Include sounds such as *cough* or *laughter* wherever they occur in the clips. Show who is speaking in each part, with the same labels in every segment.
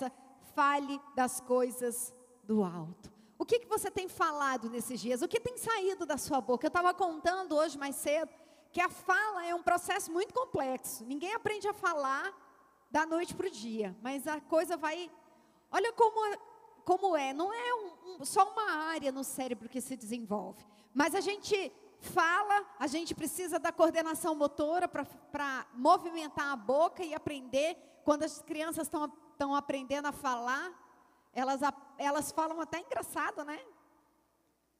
Speaker 1: essa: fale das coisas do alto. O que, que você tem falado nesses dias? O que tem saído da sua boca? Eu estava contando hoje mais cedo que a fala é um processo muito complexo. Ninguém aprende a falar da noite para o dia, mas a coisa vai. Olha como, como é, não é um, um, só uma área no cérebro que se desenvolve, mas a gente fala, a gente precisa da coordenação motora para movimentar a boca e aprender. Quando as crianças estão aprendendo a falar, elas, elas falam até engraçado, né?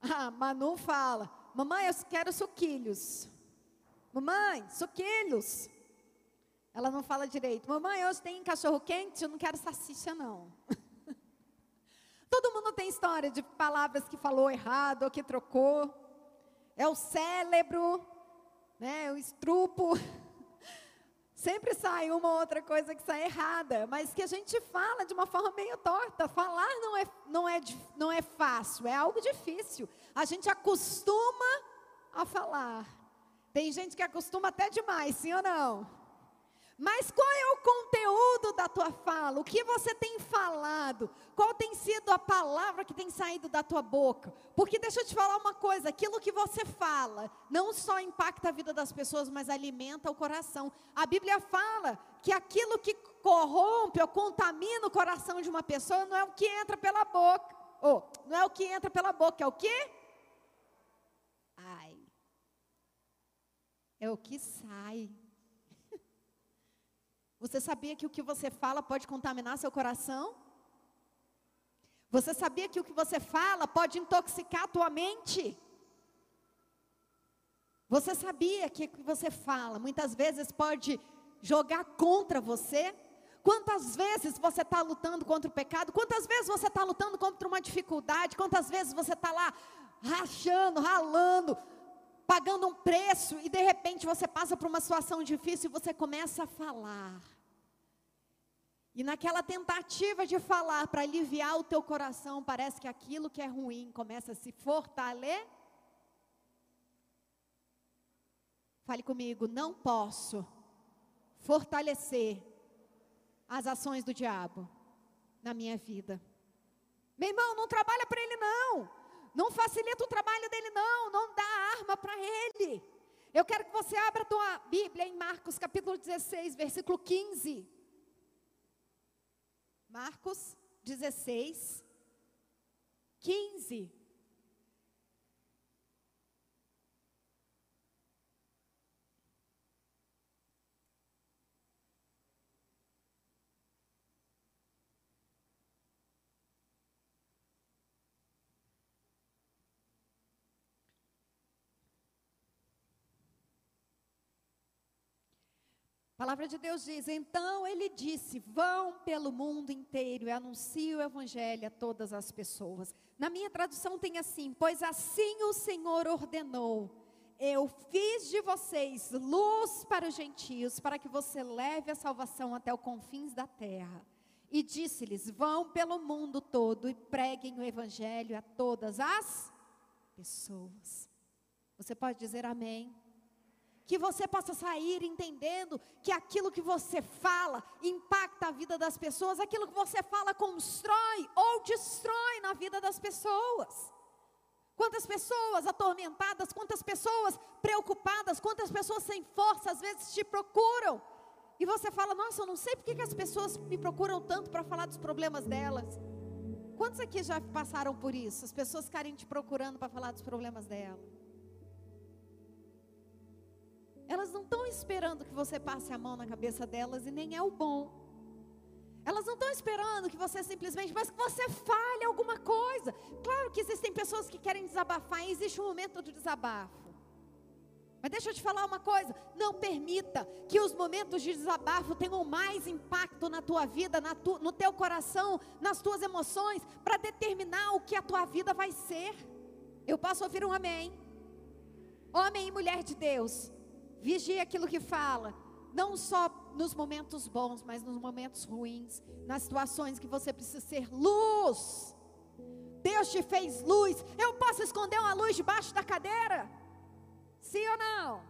Speaker 1: A Manu fala: Mamãe, eu quero suquilhos. Mamãe, suquilhos. Ela não fala direito. Mamãe, hoje tem cachorro quente, eu não quero salsicha, não. *laughs* Todo mundo tem história de palavras que falou errado ou que trocou. É o cérebro, né, o estrupo. *laughs* Sempre sai uma ou outra coisa que sai errada, mas que a gente fala de uma forma meio torta. Falar não é, não é, não é fácil, é algo difícil. A gente acostuma a falar. Tem gente que acostuma até demais, sim ou não? Mas qual é o conteúdo da tua fala? O que você tem falado? Qual tem sido a palavra que tem saído da tua boca? Porque deixa eu te falar uma coisa: aquilo que você fala não só impacta a vida das pessoas, mas alimenta o coração. A Bíblia fala que aquilo que corrompe ou contamina o coração de uma pessoa não é o que entra pela boca. Oh, não é o que entra pela boca, é o que? Ai. É o que sai. Você sabia que o que você fala pode contaminar seu coração? Você sabia que o que você fala pode intoxicar a tua mente? Você sabia que o que você fala muitas vezes pode jogar contra você? Quantas vezes você está lutando contra o pecado? Quantas vezes você está lutando contra uma dificuldade? Quantas vezes você está lá rachando, ralando, pagando um preço e de repente você passa por uma situação difícil e você começa a falar. E naquela tentativa de falar para aliviar o teu coração, parece que aquilo que é ruim começa a se fortalecer. Fale comigo, não posso fortalecer as ações do diabo na minha vida. Meu irmão, não trabalha para ele não. Não facilita o trabalho dele, não. Não dá arma para ele. Eu quero que você abra a tua Bíblia em Marcos capítulo 16, versículo 15. Marcos 16, 15. A palavra de Deus diz: então ele disse: vão pelo mundo inteiro e anuncie o evangelho a todas as pessoas. Na minha tradução tem assim: pois assim o Senhor ordenou. Eu fiz de vocês luz para os gentios, para que você leve a salvação até os confins da terra. E disse-lhes: vão pelo mundo todo e preguem o evangelho a todas as pessoas. Você pode dizer amém? Que você possa sair entendendo que aquilo que você fala impacta a vida das pessoas, aquilo que você fala constrói ou destrói na vida das pessoas. Quantas pessoas atormentadas, quantas pessoas preocupadas, quantas pessoas sem força às vezes te procuram. E você fala: Nossa, eu não sei porque que as pessoas me procuram tanto para falar dos problemas delas. Quantos aqui já passaram por isso? As pessoas ficarem te procurando para falar dos problemas delas. Elas não estão esperando que você passe a mão na cabeça delas e nem é o bom. Elas não estão esperando que você simplesmente, mas que você fale alguma coisa. Claro que existem pessoas que querem desabafar, e existe um momento de desabafo. Mas deixa eu te falar uma coisa: não permita que os momentos de desabafo tenham mais impacto na tua vida, na tu, no teu coração, nas tuas emoções, para determinar o que a tua vida vai ser. Eu posso ouvir um amém? Homem e mulher de Deus, Vigie aquilo que fala, não só nos momentos bons, mas nos momentos ruins, nas situações que você precisa ser luz. Deus te fez luz. Eu posso esconder uma luz debaixo da cadeira? Sim ou não?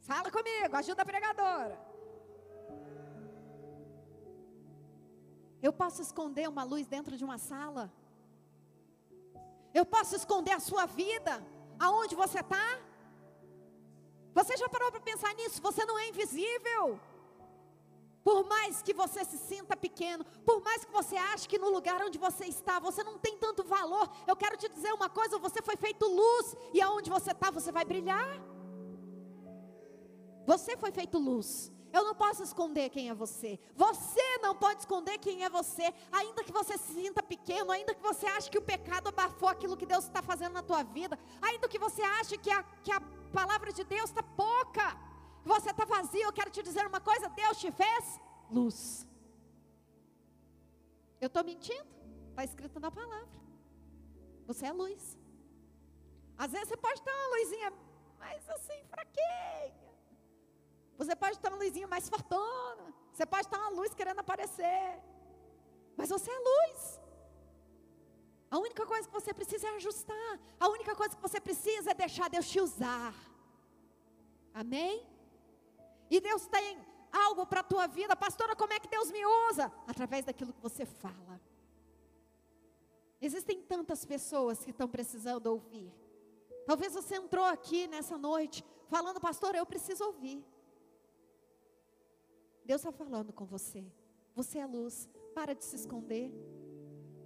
Speaker 1: Fala comigo, ajuda a pregadora. Eu posso esconder uma luz dentro de uma sala. Eu posso esconder a sua vida, aonde você está. Você já parou para pensar nisso? Você não é invisível. Por mais que você se sinta pequeno, por mais que você ache que no lugar onde você está, você não tem tanto valor, eu quero te dizer uma coisa: você foi feito luz, e aonde você está, você vai brilhar. Você foi feito luz. Eu não posso esconder quem é você. Você não pode esconder quem é você. Ainda que você se sinta pequeno, ainda que você ache que o pecado abafou aquilo que Deus está fazendo na tua vida, ainda que você ache que a, que a palavra de Deus está pouca, você está vazio, eu quero te dizer uma coisa: Deus te fez luz. Eu estou mentindo? Está escrito na palavra. Você é luz. Às vezes você pode ter uma luzinha mais assim, fraquinha. Você pode estar uma luzinha mais fortuna. Você pode estar uma luz querendo aparecer. Mas você é luz. Única coisa que você precisa é ajustar. A única coisa que você precisa é deixar Deus te usar. Amém? E Deus tem algo para a tua vida. Pastora, como é que Deus me usa? Através daquilo que você fala. Existem tantas pessoas que estão precisando ouvir. Talvez você entrou aqui nessa noite falando, pastor, eu preciso ouvir. Deus está falando com você. Você é luz. Para de se esconder.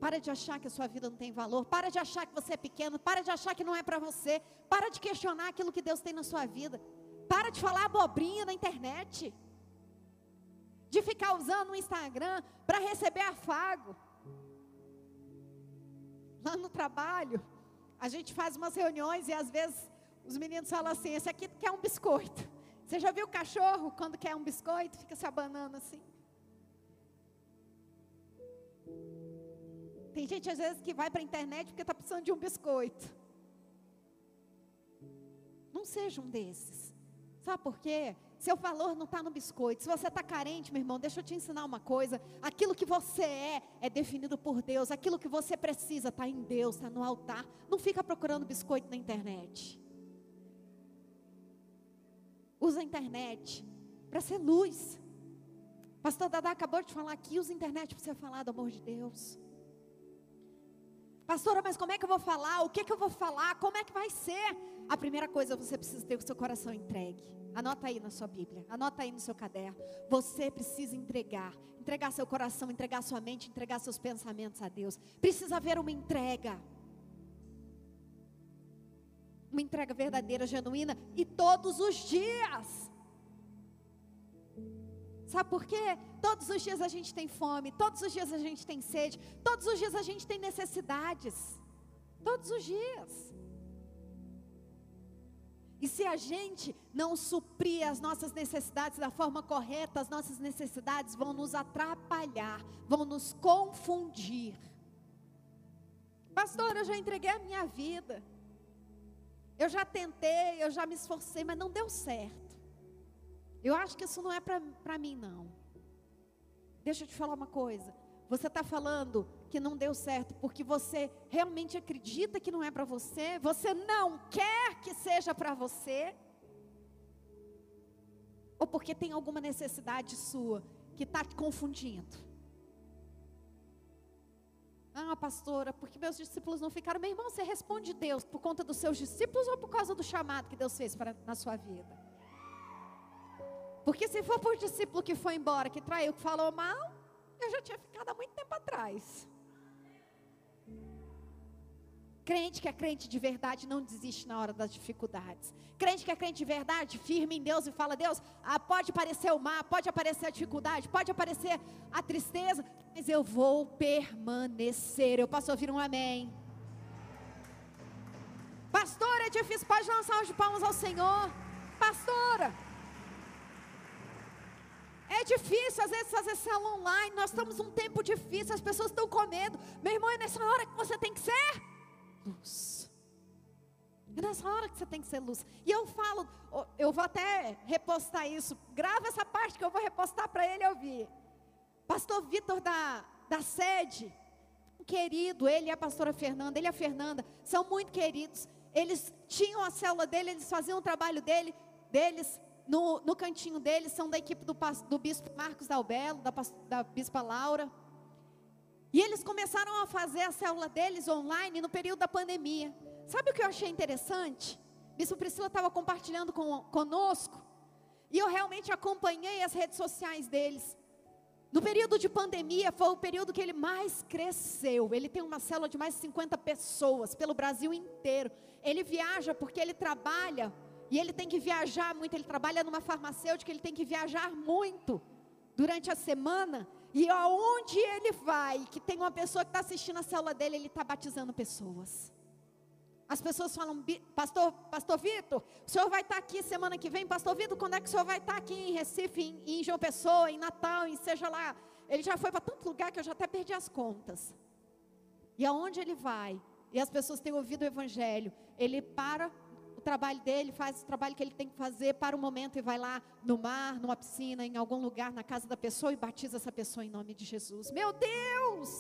Speaker 1: Para de achar que a sua vida não tem valor. Para de achar que você é pequeno. Para de achar que não é para você. Para de questionar aquilo que Deus tem na sua vida. Para de falar abobrinha na internet. De ficar usando o Instagram para receber afago. Lá no trabalho, a gente faz umas reuniões e às vezes os meninos falam assim: esse aqui quer um biscoito. Você já viu o cachorro quando quer um biscoito, fica se abanando assim? Tem gente às vezes que vai para a internet porque está precisando de um biscoito. Não seja um desses. Sabe por quê? Seu valor não está no biscoito. Se você está carente, meu irmão, deixa eu te ensinar uma coisa. Aquilo que você é, é definido por Deus. Aquilo que você precisa está em Deus, está no altar. Não fica procurando biscoito na internet. Usa a internet para ser luz. Pastor Dadá acabou de falar aqui, usa a internet para você falar do amor de Deus. Pastora, mas como é que eu vou falar? O que, é que eu vou falar? Como é que vai ser? A primeira coisa você precisa ter o seu coração entregue. Anota aí na sua Bíblia, anota aí no seu caderno. Você precisa entregar, entregar seu coração, entregar sua mente, entregar seus pensamentos a Deus. Precisa haver uma entrega uma entrega verdadeira, genuína e todos os dias. Sabe por quê? Todos os dias a gente tem fome, todos os dias a gente tem sede, todos os dias a gente tem necessidades. Todos os dias. E se a gente não suprir as nossas necessidades da forma correta, as nossas necessidades vão nos atrapalhar, vão nos confundir. Pastor, eu já entreguei a minha vida. Eu já tentei, eu já me esforcei, mas não deu certo. Eu acho que isso não é para mim, não. Deixa eu te falar uma coisa. Você está falando que não deu certo porque você realmente acredita que não é para você? Você não quer que seja para você? Ou porque tem alguma necessidade sua que está te confundindo? Ah, pastora, porque meus discípulos não ficaram. Meu irmão, você responde Deus por conta dos seus discípulos ou por causa do chamado que Deus fez para, na sua vida? Porque se for por discípulo que foi embora, que traiu, que falou mal, eu já tinha ficado há muito tempo atrás. Crente que é crente de verdade não desiste na hora das dificuldades. Crente que é crente de verdade, firme em Deus e fala: Deus, ah, pode aparecer o mar, pode aparecer a dificuldade, pode aparecer a tristeza, mas eu vou permanecer. Eu posso ouvir um amém. Pastora, é difícil, pode lançar os palmas ao Senhor. Pastora, difícil às vezes fazer célula online. Nós estamos num tempo difícil, as pessoas estão com medo. Meu irmão, é nessa hora que você tem que ser luz. É nessa hora que você tem que ser luz. E eu falo, eu vou até repostar isso. Grava essa parte que eu vou repostar para ele ouvir. Pastor Vitor da, da sede, querido, ele e a pastora Fernanda, ele e a Fernanda, são muito queridos. Eles tinham a célula dele, eles faziam o trabalho dele, deles no, no cantinho deles, são da equipe do, do bispo Marcos Dalbelo, da, da bispa Laura. E eles começaram a fazer a célula deles online no período da pandemia. Sabe o que eu achei interessante? Bispo Priscila estava compartilhando com, conosco. E eu realmente acompanhei as redes sociais deles. No período de pandemia, foi o período que ele mais cresceu. Ele tem uma célula de mais de 50 pessoas pelo Brasil inteiro. Ele viaja porque ele trabalha e ele tem que viajar muito. Ele trabalha numa farmacêutica, ele tem que viajar muito durante a semana. E aonde ele vai, que tem uma pessoa que está assistindo a célula dele, ele está batizando pessoas. As pessoas falam, pastor, pastor Vitor, o senhor vai estar tá aqui semana que vem, pastor Vitor, quando é que o senhor vai estar tá aqui em Recife, em, em João Pessoa, em Natal, em seja lá. Ele já foi para tanto lugar que eu já até perdi as contas. E aonde ele vai, e as pessoas têm ouvido o evangelho, ele para o trabalho dele, faz o trabalho que ele tem que fazer para o momento e vai lá no mar, numa piscina, em algum lugar, na casa da pessoa e batiza essa pessoa em nome de Jesus. Meu Deus!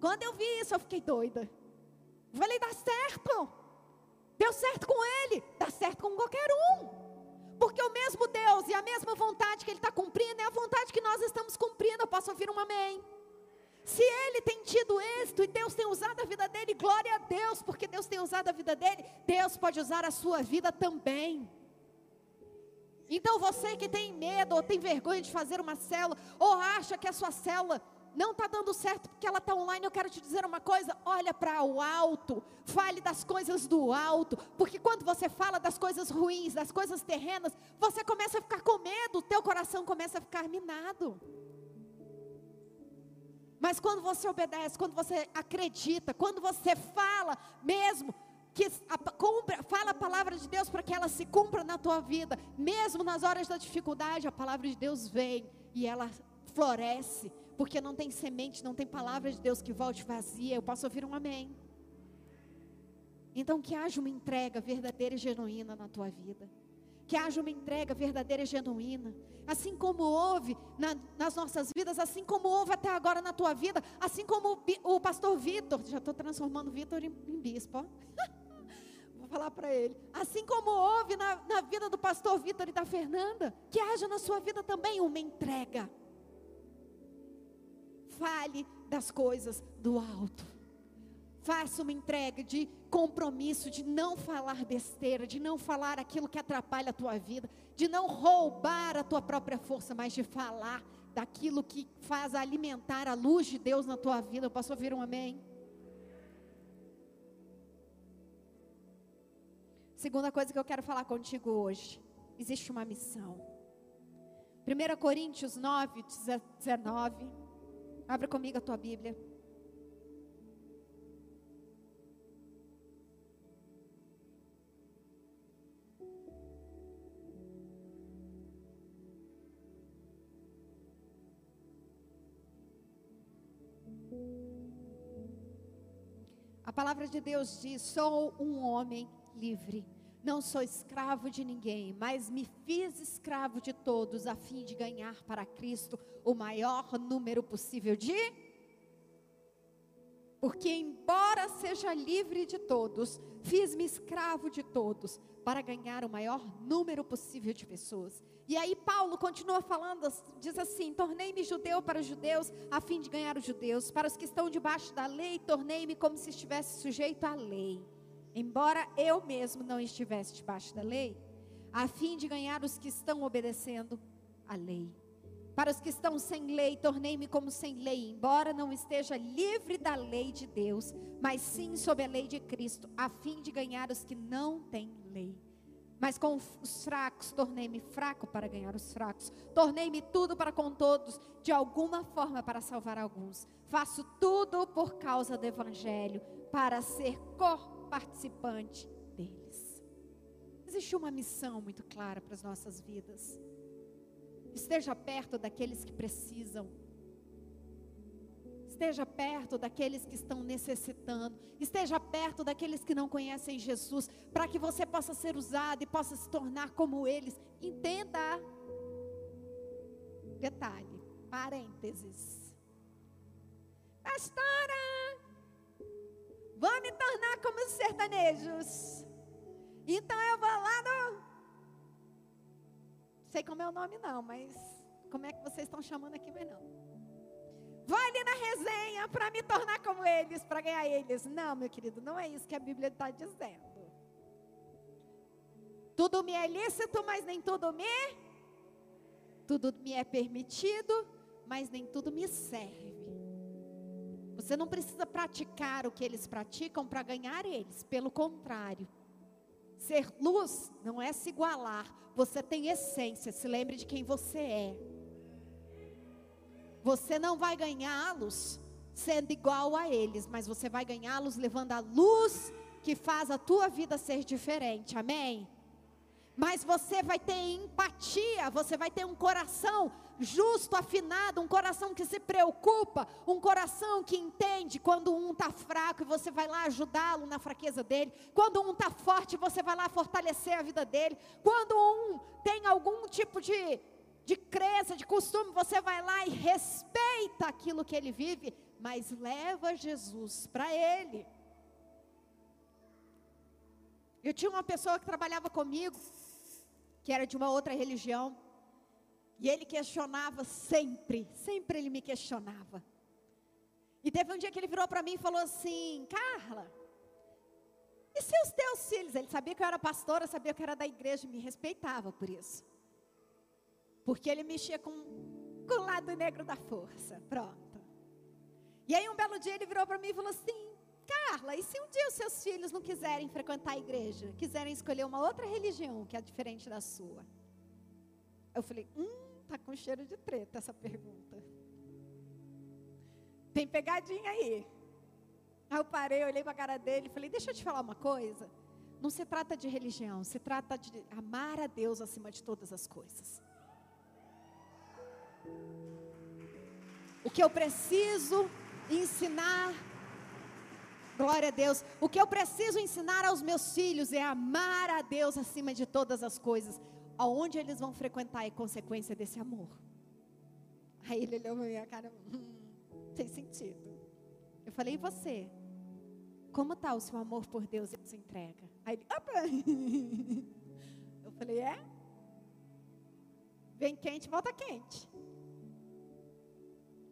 Speaker 1: Quando eu vi isso, eu fiquei doida. Eu falei, dá certo. Deu certo com ele, dá certo com qualquer um. Porque o mesmo Deus e a mesma vontade que ele está cumprindo é a vontade que nós estamos cumprindo. Eu posso ouvir um amém. Se ele tem tido êxito e Deus tem usado a vida dele, glória a Deus, porque Deus tem usado a vida dele, Deus pode usar a sua vida também. Então você que tem medo ou tem vergonha de fazer uma célula, ou acha que a sua célula não está dando certo porque ela está online, eu quero te dizer uma coisa: olha para o alto, fale das coisas do alto, porque quando você fala das coisas ruins, das coisas terrenas, você começa a ficar com medo, o teu coração começa a ficar minado. Mas quando você obedece, quando você acredita, quando você fala mesmo, que a, cumpra, fala a palavra de Deus para que ela se cumpra na tua vida, mesmo nas horas da dificuldade, a palavra de Deus vem e ela floresce, porque não tem semente, não tem palavra de Deus que volte vazia. Eu posso ouvir um amém. Então que haja uma entrega verdadeira e genuína na tua vida que haja uma entrega verdadeira e genuína. Assim como houve na, nas nossas vidas, assim como houve até agora na tua vida, assim como o, o pastor Vitor, já estou transformando Vitor em, em bispo, *laughs* vou falar para ele. Assim como houve na, na vida do pastor Vitor e da Fernanda, que haja na sua vida também uma entrega. Fale das coisas do alto. Faça uma entrega de compromisso, de não falar besteira, de não falar aquilo que atrapalha a tua vida, de não roubar a tua própria força, mas de falar daquilo que faz alimentar a luz de Deus na tua vida. Eu posso ouvir um amém? Segunda coisa que eu quero falar contigo hoje: existe uma missão. 1 Coríntios 9, 19. Abra comigo a tua Bíblia. Palavra de Deus diz: sou um homem livre. Não sou escravo de ninguém, mas me fiz escravo de todos, a fim de ganhar para Cristo o maior número possível de. Porque, embora seja livre de todos, fiz-me escravo de todos, para ganhar o maior número possível de pessoas. E aí Paulo continua falando, diz assim: tornei-me judeu para os judeus, a fim de ganhar os judeus. Para os que estão debaixo da lei, tornei-me como se estivesse sujeito à lei. Embora eu mesmo não estivesse debaixo da lei, a fim de ganhar os que estão obedecendo à lei. Para os que estão sem lei, tornei-me como sem lei, embora não esteja livre da lei de Deus, mas sim sob a lei de Cristo, a fim de ganhar os que não têm lei mas com os fracos tornei-me fraco para ganhar os fracos. Tornei-me tudo para com todos, de alguma forma para salvar alguns. Faço tudo por causa do Evangelho, para ser co-participante deles. Existe uma missão muito clara para as nossas vidas. Esteja perto daqueles que precisam Esteja perto daqueles que estão necessitando. Esteja perto daqueles que não conhecem Jesus. Para que você possa ser usado e possa se tornar como eles. Entenda. Detalhe, parênteses. Pastora, vou me tornar como os sertanejos. Então eu vou lá no. Sei como é o nome, não, mas como é que vocês estão chamando aqui, mas não. Vou ali na resenha, para me tornar como eles, para ganhar eles. Não, meu querido, não é isso que a Bíblia está dizendo. Tudo me é lícito, mas nem tudo me. Tudo me é permitido, mas nem tudo me serve. Você não precisa praticar o que eles praticam para ganhar eles, pelo contrário. Ser luz não é se igualar, você tem essência, se lembre de quem você é. Você não vai ganhá-los sendo igual a eles, mas você vai ganhá-los levando a luz que faz a tua vida ser diferente. Amém? Mas você vai ter empatia, você vai ter um coração justo, afinado, um coração que se preocupa, um coração que entende quando um está fraco e você vai lá ajudá-lo na fraqueza dele, quando um está forte, você vai lá fortalecer a vida dele, quando um tem algum tipo de, de crença, de costume, você vai lá e respeita aquilo que ele vive, mas leva Jesus para ele. Eu tinha uma pessoa que trabalhava comigo, que era de uma outra religião, e ele questionava sempre, sempre ele me questionava. E teve um dia que ele virou para mim e falou assim: Carla, e se os teus filhos? Ele sabia que eu era pastora, sabia que eu era da igreja, me respeitava por isso. Porque ele mexia com, com o lado negro da força. Pronto. E aí um belo dia ele virou para mim e falou assim: Carla, e se um dia os seus filhos não quiserem frequentar a igreja, quiserem escolher uma outra religião que é diferente da sua? Eu falei: Hum Tá com cheiro de treta essa pergunta. Tem pegadinha aí. Aí eu parei, olhei para a cara dele e falei: Deixa eu te falar uma coisa. Não se trata de religião, se trata de amar a Deus acima de todas as coisas. O que eu preciso ensinar, glória a Deus, o que eu preciso ensinar aos meus filhos é amar a Deus acima de todas as coisas aonde eles vão frequentar é consequência desse amor. Aí ele olhou para minha cara, hum, tem sentido. Eu falei, e você? Como está o seu amor por Deus e sua entrega? Aí ele, opa! *laughs* Eu falei, é? Vem quente, volta quente.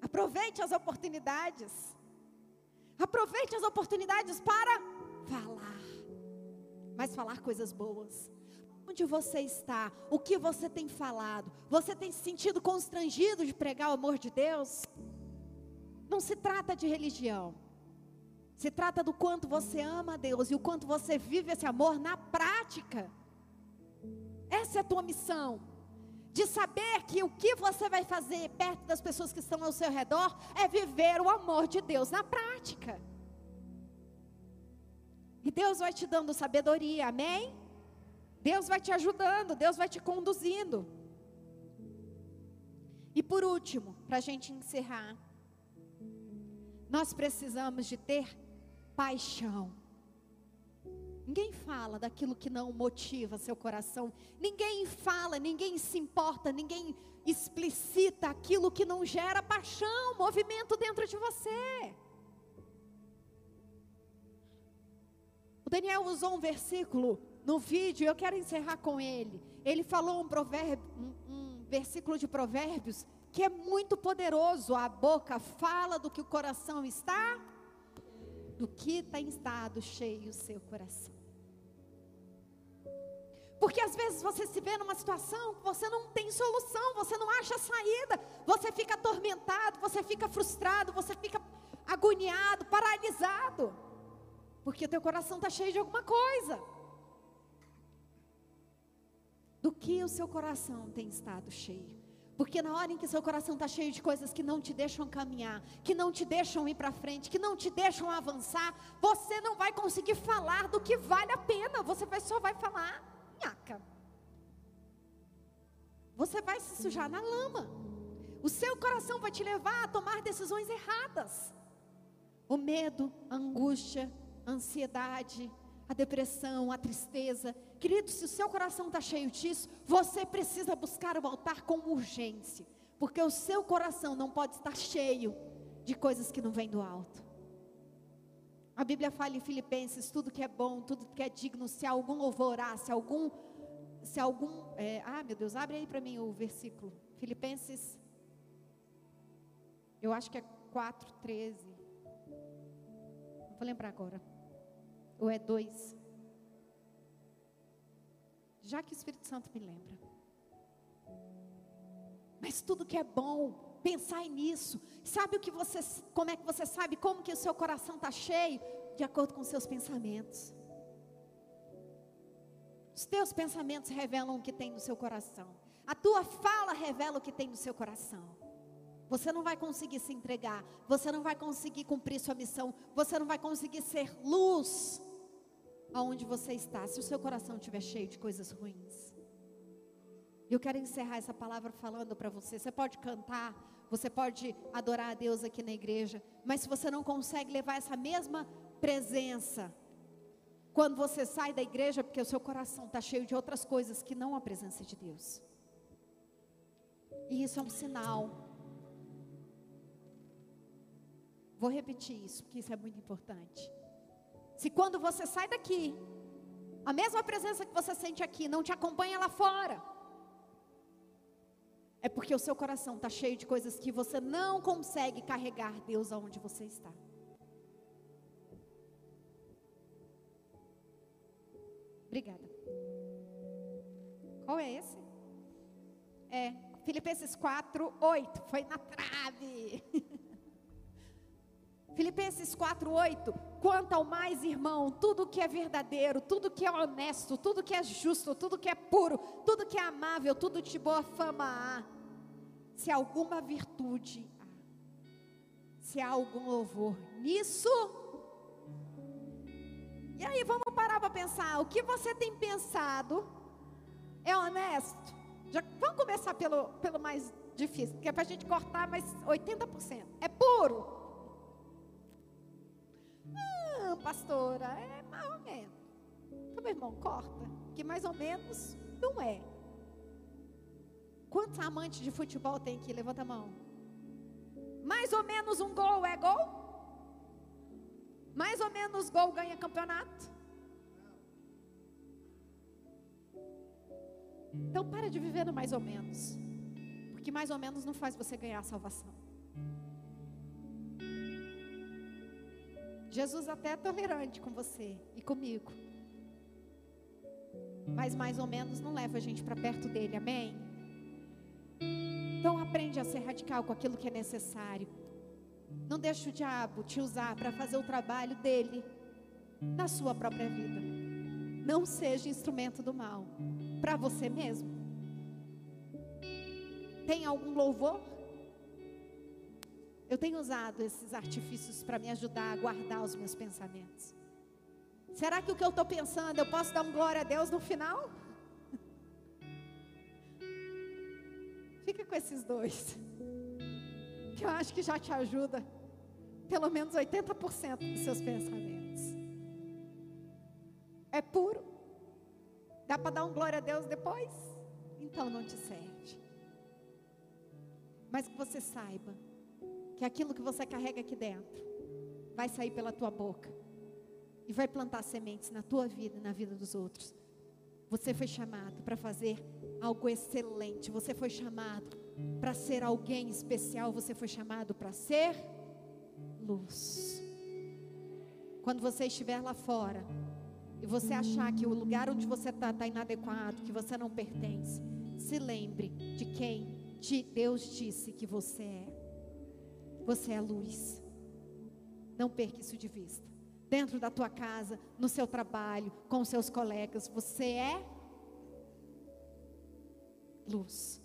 Speaker 1: Aproveite as oportunidades. Aproveite as oportunidades para falar. Mas falar coisas boas. Onde você está? O que você tem falado? Você tem se sentido constrangido de pregar o amor de Deus? Não se trata de religião. Se trata do quanto você ama a Deus e o quanto você vive esse amor na prática. Essa é a tua missão. De saber que o que você vai fazer perto das pessoas que estão ao seu redor é viver o amor de Deus na prática. E Deus vai te dando sabedoria, amém? Deus vai te ajudando, Deus vai te conduzindo. E por último, para a gente encerrar, nós precisamos de ter paixão. Ninguém fala daquilo que não motiva seu coração. Ninguém fala, ninguém se importa, ninguém explicita aquilo que não gera paixão, movimento dentro de você. O Daniel usou um versículo no vídeo, eu quero encerrar com ele. Ele falou um, provérbio, um, um versículo de Provérbios que é muito poderoso. A boca fala do que o coração está, do que tem estado cheio o seu coração. Porque às vezes você se vê numa situação que você não tem solução, você não acha saída, você fica atormentado, você fica frustrado, você fica agoniado, paralisado, porque teu coração está cheio de alguma coisa do que o seu coração tem estado cheio. Porque na hora em que seu coração está cheio de coisas que não te deixam caminhar, que não te deixam ir para frente, que não te deixam avançar, você não vai conseguir falar do que vale a pena. Você só vai falar, Você vai se sujar na lama. O seu coração vai te levar a tomar decisões erradas. O medo, a angústia, a ansiedade, a depressão, a tristeza. Querido, se o seu coração está cheio disso, você precisa buscar o altar com urgência, porque o seu coração não pode estar cheio de coisas que não vêm do alto. A Bíblia fala em Filipenses: tudo que é bom, tudo que é digno, se algum louvor há, se algum. Se algum é, ah, meu Deus, abre aí para mim o versículo. Filipenses, eu acho que é 4, 13. Não vou lembrar agora. Ou é dois? Já que o Espírito Santo me lembra. Mas tudo que é bom, pensai nisso. Sabe o que você, como é que você sabe como que o seu coração está cheio? De acordo com seus pensamentos. Os teus pensamentos revelam o que tem no seu coração. A tua fala revela o que tem no seu coração. Você não vai conseguir se entregar, você não vai conseguir cumprir sua missão, você não vai conseguir ser luz aonde você está, se o seu coração estiver cheio de coisas ruins. Eu quero encerrar essa palavra falando para você. Você pode cantar, você pode adorar a Deus aqui na igreja, mas se você não consegue levar essa mesma presença, quando você sai da igreja, porque o seu coração está cheio de outras coisas que não a presença de Deus. E isso é um sinal. Vou repetir isso, porque isso é muito importante. Se quando você sai daqui, a mesma presença que você sente aqui não te acompanha lá fora, é porque o seu coração está cheio de coisas que você não consegue carregar Deus aonde você está. Obrigada. Qual é esse? É, Filipenses 4, 8. Foi na trave. *laughs* Filipenses 4, 8. Quanto ao mais, irmão, tudo que é verdadeiro, tudo que é honesto, tudo que é justo, tudo que é puro, tudo que é amável, tudo de boa fama há. Se alguma virtude há, se há algum louvor nisso. E aí vamos parar para pensar, o que você tem pensado é honesto? Já, vamos começar pelo, pelo mais difícil, que é para a gente cortar mais 80%. É puro. Ah, pastora, é mais ou menos. Então, meu irmão, corta. Que mais ou menos não é. Quantos amantes de futebol tem aqui? Levanta a mão. Mais ou menos um gol é gol? Mais ou menos gol ganha campeonato? Então para de viver no mais ou menos. Porque mais ou menos não faz você ganhar a salvação. Jesus até é tolerante com você e comigo. Mas mais ou menos não leva a gente para perto dele, amém? Aprende a ser radical com aquilo que é necessário. Não deixe o diabo te usar para fazer o trabalho dele na sua própria vida. Não seja instrumento do mal para você mesmo. Tem algum louvor? Eu tenho usado esses artifícios para me ajudar a guardar os meus pensamentos. Será que o que eu estou pensando, eu posso dar um glória a Deus no final? Fica com esses dois, que eu acho que já te ajuda, pelo menos 80% dos seus pensamentos. É puro. Dá para dar um glória a Deus depois? Então não te serve. Mas que você saiba que aquilo que você carrega aqui dentro vai sair pela tua boca e vai plantar sementes na tua vida e na vida dos outros. Você foi chamado para fazer algo excelente. Você foi chamado para ser alguém especial. Você foi chamado para ser luz. Quando você estiver lá fora e você achar que o lugar onde você está está inadequado, que você não pertence, se lembre de quem Deus disse que você é. Você é luz. Não perca isso de vista. Dentro da tua casa, no seu trabalho, com seus colegas, você é luz.